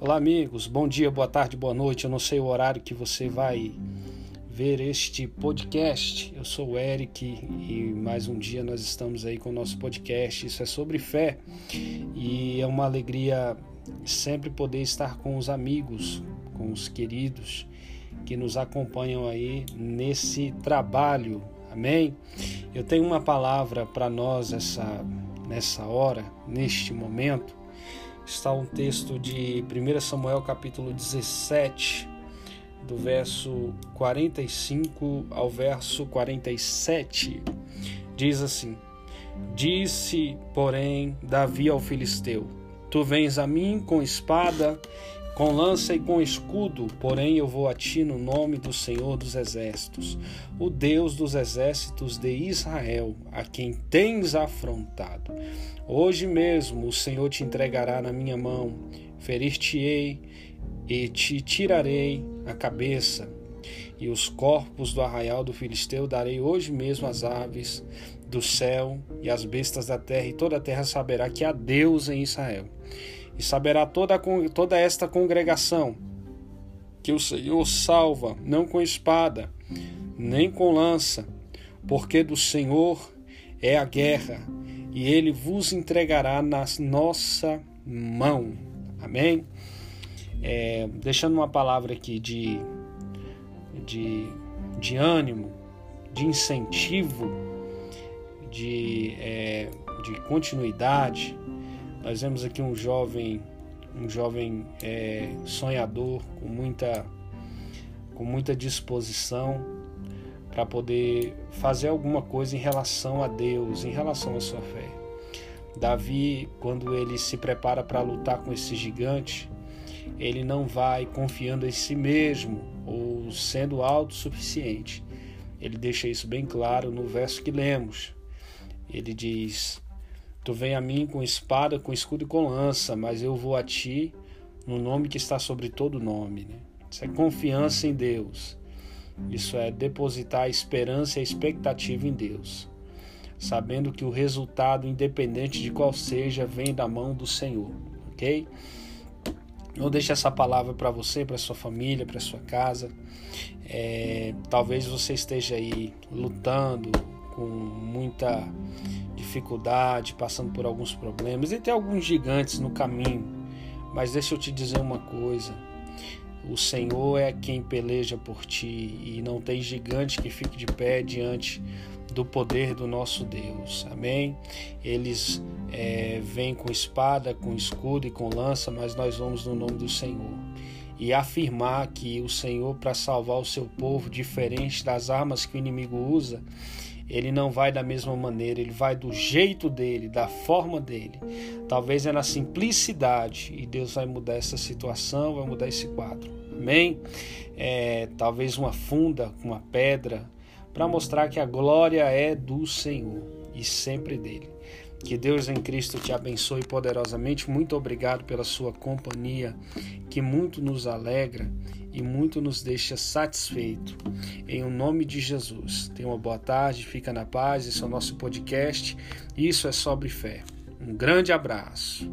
Olá, amigos. Bom dia, boa tarde, boa noite. Eu não sei o horário que você vai ver este podcast. Eu sou o Eric e mais um dia nós estamos aí com o nosso podcast. Isso é sobre fé e é uma alegria sempre poder estar com os amigos, com os queridos que nos acompanham aí nesse trabalho. Amém? Eu tenho uma palavra para nós essa nessa hora, neste momento está um texto de 1 Samuel capítulo 17, do verso 45 ao verso 47. Diz assim: Disse, porém, Davi ao filisteu: Tu vens a mim com espada com lança e com escudo, porém eu vou a ti no nome do Senhor dos Exércitos, o Deus dos exércitos de Israel, a quem tens afrontado. Hoje mesmo o Senhor te entregará na minha mão, ferir-te-ei e te tirarei a cabeça. E os corpos do arraial do Filisteu darei hoje mesmo às aves do céu e às bestas da terra, e toda a terra saberá que há Deus em Israel e saberá toda, toda esta congregação que o Senhor salva, não com espada, nem com lança, porque do Senhor é a guerra, e ele vos entregará na nossa mão. Amém? É, deixando uma palavra aqui de, de, de ânimo, de incentivo, de, é, de continuidade nós vemos aqui um jovem, um jovem é, sonhador com muita, com muita disposição para poder fazer alguma coisa em relação a Deus, em relação à sua fé. Davi, quando ele se prepara para lutar com esse gigante, ele não vai confiando em si mesmo ou sendo autossuficiente. Ele deixa isso bem claro no verso que lemos. Ele diz: Tu vem a mim com espada, com escudo e com lança, mas eu vou a ti no nome que está sobre todo nome. Né? Isso é confiança em Deus. Isso é depositar a esperança e a expectativa em Deus, sabendo que o resultado, independente de qual seja, vem da mão do Senhor, ok? Eu deixo essa palavra para você, para sua família, para sua casa. É, talvez você esteja aí lutando com muita dificuldade, passando por alguns problemas e tem alguns gigantes no caminho. Mas deixa eu te dizer uma coisa: o Senhor é quem peleja por ti e não tem gigante que fique de pé diante do poder do nosso Deus. Amém? Eles é, vêm com espada, com escudo e com lança, mas nós vamos no nome do Senhor. E afirmar que o Senhor, para salvar o seu povo, diferente das armas que o inimigo usa, ele não vai da mesma maneira, ele vai do jeito dele, da forma dele. Talvez é na simplicidade e Deus vai mudar essa situação, vai mudar esse quadro. Amém? É, talvez uma funda, uma pedra, para mostrar que a glória é do Senhor e sempre dele. Que Deus em Cristo te abençoe poderosamente. Muito obrigado pela sua companhia, que muito nos alegra e muito nos deixa satisfeito. Em o nome de Jesus. Tenha uma boa tarde, fica na paz. Esse é o nosso podcast. Isso é sobre fé. Um grande abraço.